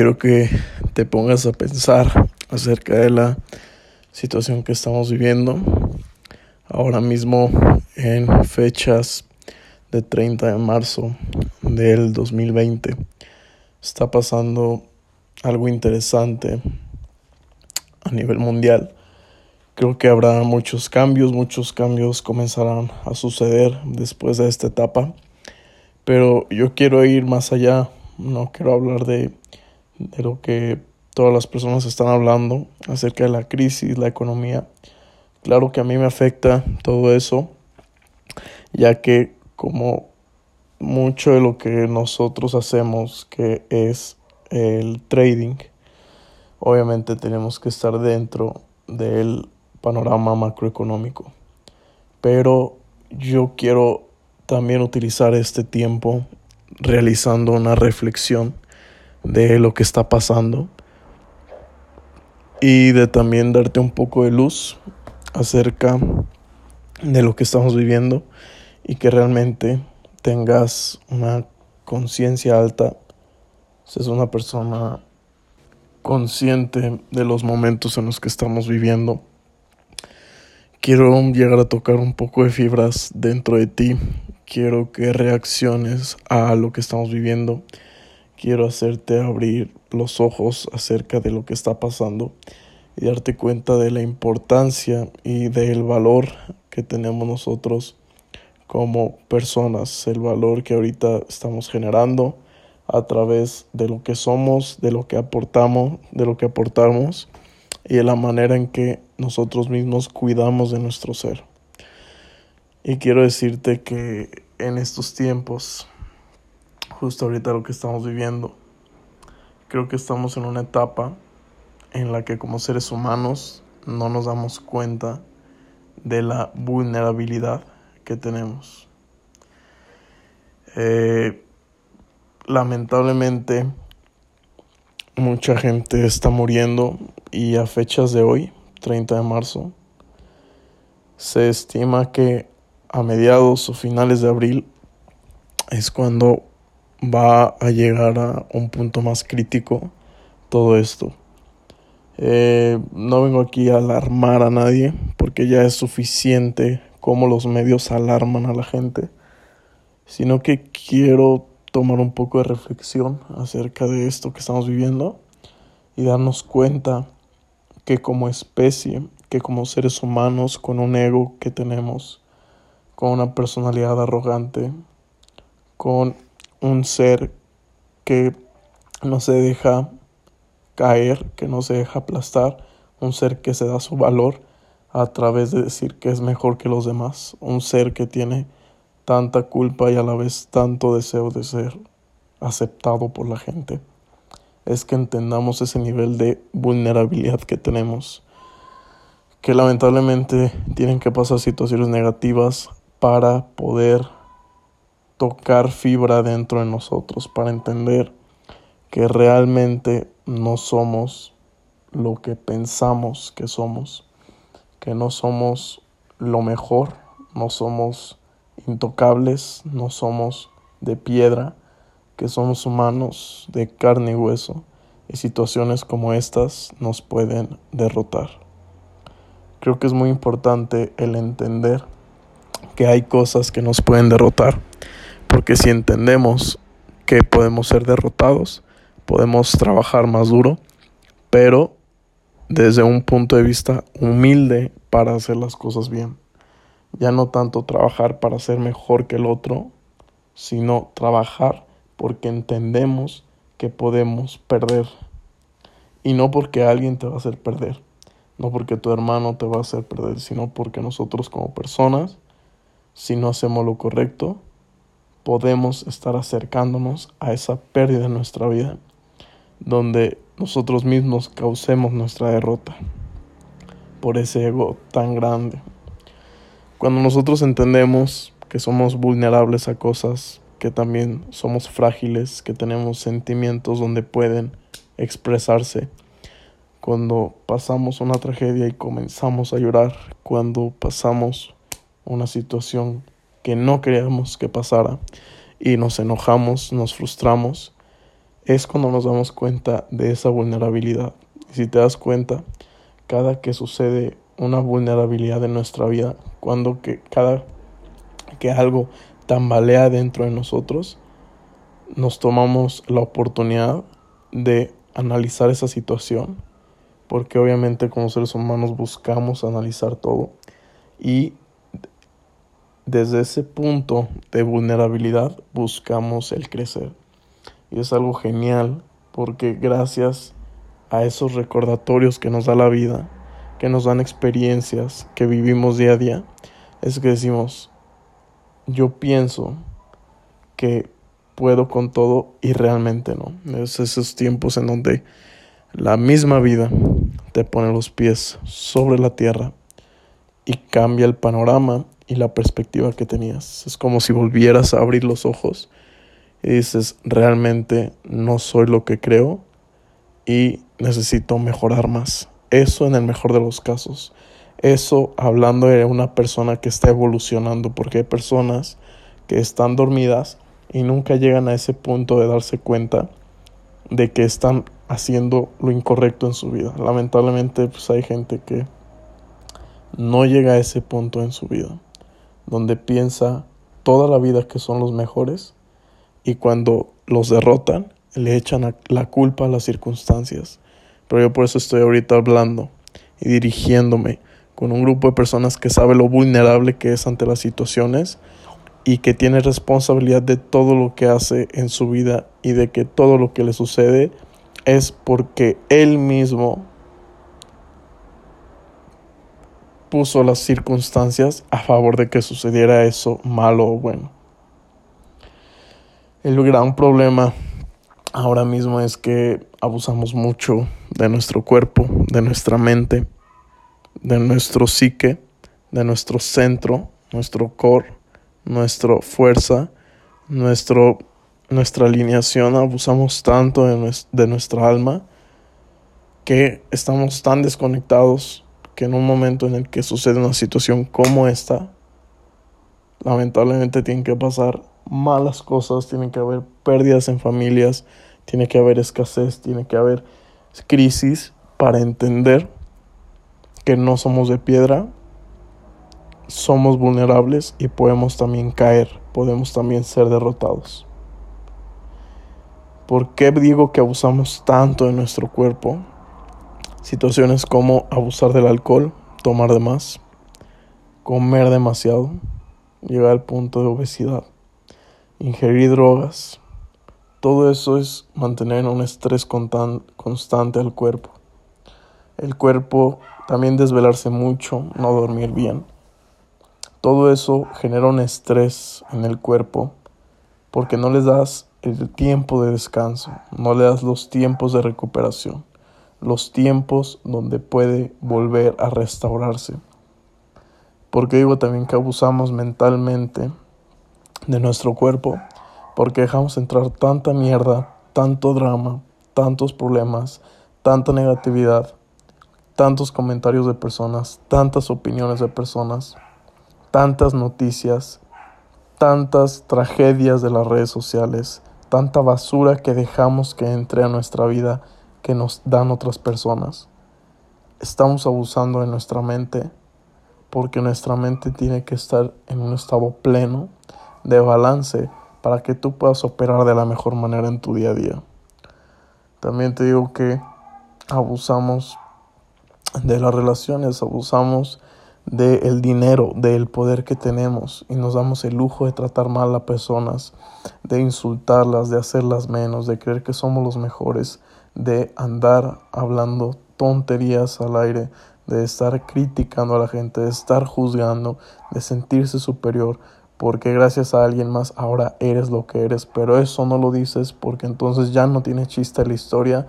quiero que te pongas a pensar acerca de la situación que estamos viviendo ahora mismo en fechas de 30 de marzo del 2020. Está pasando algo interesante a nivel mundial. Creo que habrá muchos cambios, muchos cambios comenzarán a suceder después de esta etapa. Pero yo quiero ir más allá, no quiero hablar de, de lo que todas las personas están hablando acerca de la crisis, la economía. Claro que a mí me afecta todo eso, ya que como mucho de lo que nosotros hacemos, que es el trading, obviamente tenemos que estar dentro del panorama macroeconómico. Pero yo quiero también utilizar este tiempo realizando una reflexión de lo que está pasando y de también darte un poco de luz acerca de lo que estamos viviendo y que realmente tengas una conciencia alta, seas una persona consciente de los momentos en los que estamos viviendo. Quiero llegar a tocar un poco de fibras dentro de ti. Quiero que reacciones a lo que estamos viviendo. Quiero hacerte abrir los ojos acerca de lo que está pasando y darte cuenta de la importancia y del valor que tenemos nosotros como personas, el valor que ahorita estamos generando a través de lo que somos, de lo que aportamos, de lo que aportamos y de la manera en que nosotros mismos cuidamos de nuestro ser. Y quiero decirte que en estos tiempos, justo ahorita lo que estamos viviendo, creo que estamos en una etapa en la que como seres humanos no nos damos cuenta de la vulnerabilidad que tenemos. Eh, lamentablemente mucha gente está muriendo y a fechas de hoy, 30 de marzo, se estima que a mediados o finales de abril es cuando va a llegar a un punto más crítico todo esto. Eh, no vengo aquí a alarmar a nadie porque ya es suficiente cómo los medios alarman a la gente, sino que quiero tomar un poco de reflexión acerca de esto que estamos viviendo y darnos cuenta que como especie, que como seres humanos con un ego que tenemos, con una personalidad arrogante, con un ser que no se deja caer, que no se deja aplastar, un ser que se da su valor a través de decir que es mejor que los demás, un ser que tiene tanta culpa y a la vez tanto deseo de ser aceptado por la gente. Es que entendamos ese nivel de vulnerabilidad que tenemos, que lamentablemente tienen que pasar situaciones negativas para poder tocar fibra dentro de nosotros, para entender que realmente no somos lo que pensamos que somos que no somos lo mejor, no somos intocables, no somos de piedra, que somos humanos de carne y hueso, y situaciones como estas nos pueden derrotar. Creo que es muy importante el entender que hay cosas que nos pueden derrotar, porque si entendemos que podemos ser derrotados, podemos trabajar más duro, pero desde un punto de vista humilde para hacer las cosas bien. Ya no tanto trabajar para ser mejor que el otro, sino trabajar porque entendemos que podemos perder. Y no porque alguien te va a hacer perder, no porque tu hermano te va a hacer perder, sino porque nosotros como personas, si no hacemos lo correcto, podemos estar acercándonos a esa pérdida en nuestra vida, donde nosotros mismos causemos nuestra derrota por ese ego tan grande. Cuando nosotros entendemos que somos vulnerables a cosas, que también somos frágiles, que tenemos sentimientos donde pueden expresarse, cuando pasamos una tragedia y comenzamos a llorar, cuando pasamos una situación que no queríamos que pasara y nos enojamos, nos frustramos, es cuando nos damos cuenta de esa vulnerabilidad. Y si te das cuenta, cada que sucede una vulnerabilidad en nuestra vida, cuando que cada que algo tambalea dentro de nosotros, nos tomamos la oportunidad de analizar esa situación, porque obviamente como seres humanos buscamos analizar todo y desde ese punto de vulnerabilidad buscamos el crecer. Y es algo genial porque gracias a esos recordatorios que nos da la vida, que nos dan experiencias que vivimos día a día, es que decimos, yo pienso que puedo con todo y realmente no. Es esos tiempos en donde la misma vida te pone los pies sobre la tierra y cambia el panorama y la perspectiva que tenías. Es como si volvieras a abrir los ojos y dices, realmente no soy lo que creo y necesito mejorar más. Eso en el mejor de los casos. Eso hablando de una persona que está evolucionando, porque hay personas que están dormidas y nunca llegan a ese punto de darse cuenta de que están haciendo lo incorrecto en su vida. Lamentablemente pues hay gente que no llega a ese punto en su vida, donde piensa toda la vida que son los mejores y cuando los derrotan le echan la culpa a las circunstancias. Pero yo por eso estoy ahorita hablando y dirigiéndome con un grupo de personas que sabe lo vulnerable que es ante las situaciones y que tiene responsabilidad de todo lo que hace en su vida y de que todo lo que le sucede es porque él mismo puso las circunstancias a favor de que sucediera eso malo o bueno. El gran problema ahora mismo es que abusamos mucho de nuestro cuerpo, de nuestra mente, de nuestro psique, de nuestro centro, nuestro core, nuestra fuerza, nuestra alineación. Abusamos tanto de nuestra alma que estamos tan desconectados que en un momento en el que sucede una situación como esta, lamentablemente tienen que pasar malas cosas, tiene que haber pérdidas en familias, tiene que haber escasez, tiene que haber crisis para entender que no somos de piedra, somos vulnerables y podemos también caer, podemos también ser derrotados. ¿Por qué digo que abusamos tanto de nuestro cuerpo? Situaciones como abusar del alcohol, tomar de más, comer demasiado, llegar al punto de obesidad ingerir drogas, todo eso es mantener un estrés constante al cuerpo. El cuerpo también desvelarse mucho, no dormir bien. Todo eso genera un estrés en el cuerpo porque no les das el tiempo de descanso, no le das los tiempos de recuperación, los tiempos donde puede volver a restaurarse. Porque digo también que abusamos mentalmente de nuestro cuerpo porque dejamos entrar tanta mierda, tanto drama, tantos problemas, tanta negatividad, tantos comentarios de personas, tantas opiniones de personas, tantas noticias, tantas tragedias de las redes sociales, tanta basura que dejamos que entre a nuestra vida que nos dan otras personas. Estamos abusando de nuestra mente porque nuestra mente tiene que estar en un estado pleno de balance para que tú puedas operar de la mejor manera en tu día a día. También te digo que abusamos de las relaciones, abusamos del dinero, del poder que tenemos y nos damos el lujo de tratar mal a personas, de insultarlas, de hacerlas menos, de creer que somos los mejores, de andar hablando tonterías al aire, de estar criticando a la gente, de estar juzgando, de sentirse superior, porque gracias a alguien más ahora eres lo que eres, pero eso no lo dices porque entonces ya no tiene chiste la historia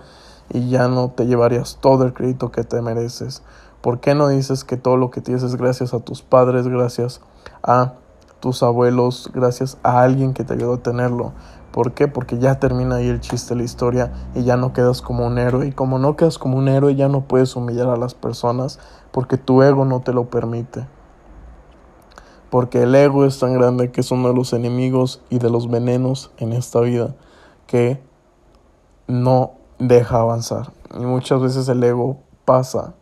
y ya no te llevarías todo el crédito que te mereces. ¿Por qué no dices que todo lo que tienes es gracias a tus padres, gracias a tus abuelos, gracias a alguien que te ayudó a tenerlo? ¿Por qué? Porque ya termina ahí el chiste la historia y ya no quedas como un héroe. Y como no quedas como un héroe, ya no puedes humillar a las personas porque tu ego no te lo permite porque el ego es tan grande que es uno de los enemigos y de los venenos en esta vida que no deja avanzar. Y muchas veces el ego pasa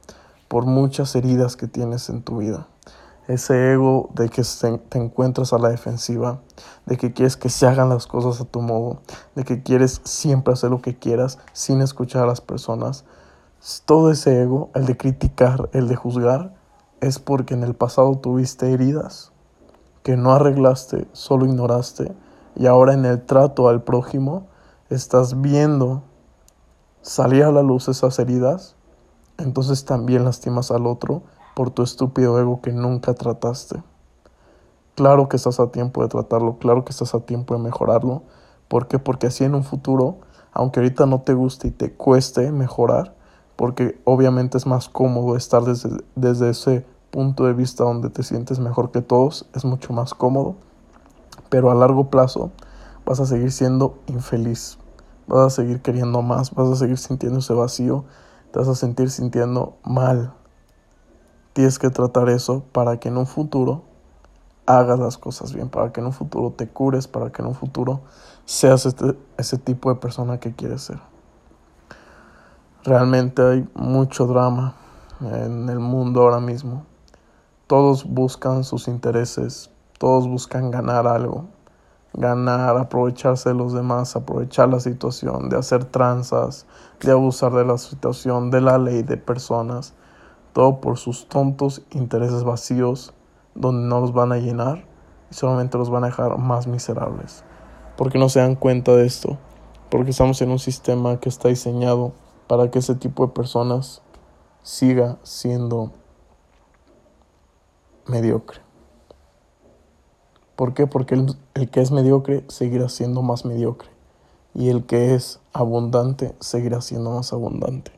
por muchas heridas que tienes en tu vida. Ese ego de que te encuentras a la defensiva, de que quieres que se hagan las cosas a tu modo, de que quieres siempre hacer lo que quieras sin escuchar a las personas. Todo ese ego, el de criticar, el de juzgar, es porque en el pasado tuviste heridas que no arreglaste, solo ignoraste, y ahora en el trato al prójimo estás viendo salir a la luz esas heridas, entonces también lastimas al otro por tu estúpido ego que nunca trataste. Claro que estás a tiempo de tratarlo, claro que estás a tiempo de mejorarlo. ¿Por qué? Porque así en un futuro, aunque ahorita no te guste y te cueste mejorar, porque obviamente es más cómodo estar desde, desde ese punto de vista donde te sientes mejor que todos, es mucho más cómodo, pero a largo plazo vas a seguir siendo infeliz, vas a seguir queriendo más, vas a seguir sintiendo ese vacío, te vas a sentir sintiendo mal. Tienes que tratar eso para que en un futuro hagas las cosas bien, para que en un futuro te cures, para que en un futuro seas este, ese tipo de persona que quieres ser. Realmente hay mucho drama en el mundo ahora mismo. Todos buscan sus intereses, todos buscan ganar algo, ganar, aprovecharse de los demás, aprovechar la situación, de hacer tranzas, de abusar de la situación, de la ley, de personas, todo por sus tontos intereses vacíos, donde no los van a llenar y solamente los van a dejar más miserables. Porque no se dan cuenta de esto, porque estamos en un sistema que está diseñado para que ese tipo de personas siga siendo mediocre. ¿Por qué? Porque el, el, que es mediocre seguirá siendo más mediocre y el que es abundante seguirá siendo más abundante.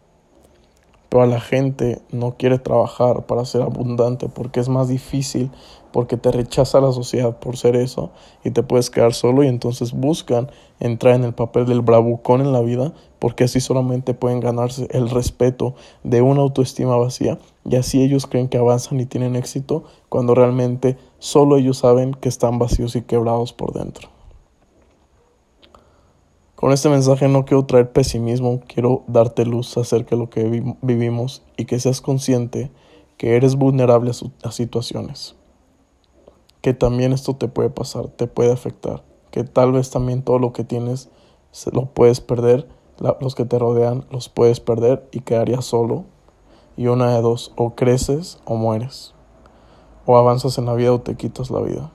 Pero la gente no quiere trabajar para ser abundante porque es más difícil, porque te rechaza la sociedad por ser eso y te puedes quedar solo y entonces buscan entrar en el papel del bravucón en la vida porque así solamente pueden ganarse el respeto de una autoestima vacía y así ellos creen que avanzan y tienen éxito cuando realmente solo ellos saben que están vacíos y quebrados por dentro. Con este mensaje no quiero traer pesimismo, quiero darte luz acerca de lo que vivimos y que seas consciente que eres vulnerable a, situaciones. Que también esto te puede pasar, te puede afectar. Que tal vez también todo lo que tienes lo puedes perder, los que te rodean los puedes perder y quedarías solo. Y una de dos, o creces o mueres. O avanzas en la vida o te quitas la vida.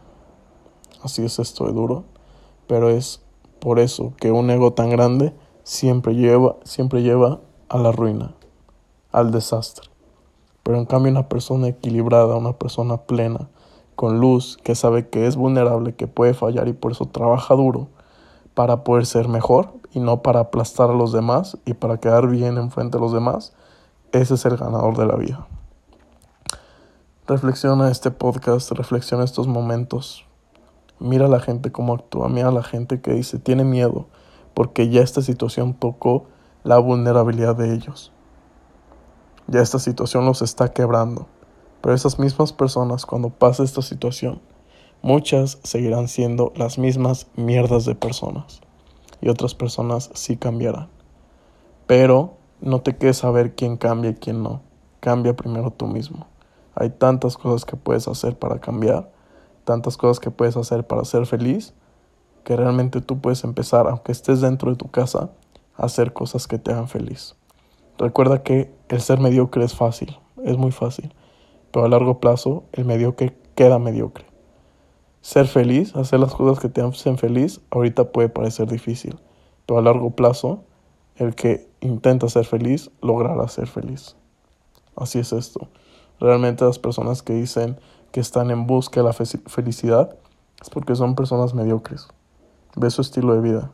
Así es esto de duro, pero es por eso que un ego tan grande siempre lleva, siempre lleva a la ruina, al desastre. Pero en cambio una persona equilibrada, una persona plena, con luz, que sabe que es vulnerable, que puede fallar y por eso trabaja duro para poder ser mejor y no para aplastar a los demás y para quedar bien enfrente a los demás, ese es el ganador de la vida. Reflexiona este podcast, reflexiona estos momentos, Mira a la gente cómo actúa, mira a la gente que dice, tiene miedo, porque ya esta situación tocó la vulnerabilidad de ellos. Ya esta situación los está quebrando. Pero esas mismas personas, cuando pase esta situación, muchas seguirán siendo las mismas mierdas de personas. Y otras personas sí cambiarán. Pero no te quedes a ver quién cambia y quién no. Cambia primero tú mismo. Hay tantas cosas que puedes hacer para cambiar tantas cosas que puedes hacer para ser feliz, que realmente tú puedes empezar, aunque estés dentro de tu casa, a hacer cosas que te hagan feliz. Recuerda que el ser mediocre es fácil, es muy fácil, pero a largo plazo el mediocre queda mediocre. Ser feliz, hacer las cosas que te hacen feliz, ahorita puede parecer difícil, pero a largo plazo el que intenta ser feliz logrará ser feliz. Así es esto. Realmente las personas que dicen, que están en busca de la felicidad es porque son personas mediocres. Ve su estilo de vida.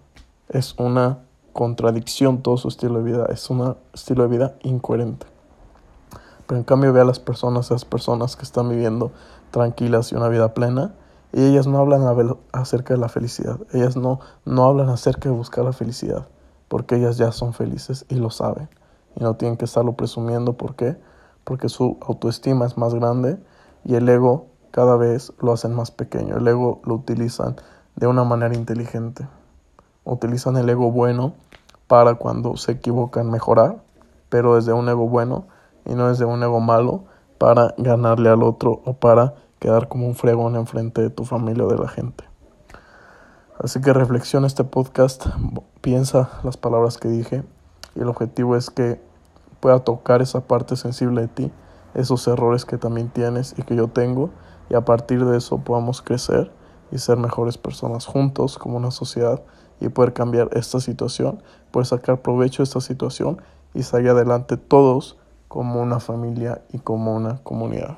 Es una contradicción todo su estilo de vida. Es un estilo de vida incoherente. Pero en cambio ve a las personas, esas personas que están viviendo tranquilas y una vida plena, y ellas no hablan acerca de la felicidad. Ellas no, no hablan acerca de buscar la felicidad, porque ellas ya son felices y lo saben. Y no tienen que estarlo presumiendo. ¿Por qué? Porque su autoestima es más grande y el ego cada vez lo hacen más pequeño. El ego lo utilizan de una manera inteligente. Utilizan el ego bueno para cuando se equivocan mejorar, pero desde un ego bueno y no desde un ego malo para ganarle al otro o para quedar como un fregón enfrente de tu familia o de la gente. Así que reflexiona este podcast, piensa las palabras que dije y el objetivo es que pueda tocar esa parte sensible de ti, esos errores que también tienes y que yo tengo y a partir de eso podamos crecer y ser mejores personas juntos como una sociedad y poder cambiar esta situación, poder sacar provecho de esta situación y salir adelante todos como una familia y como una comunidad.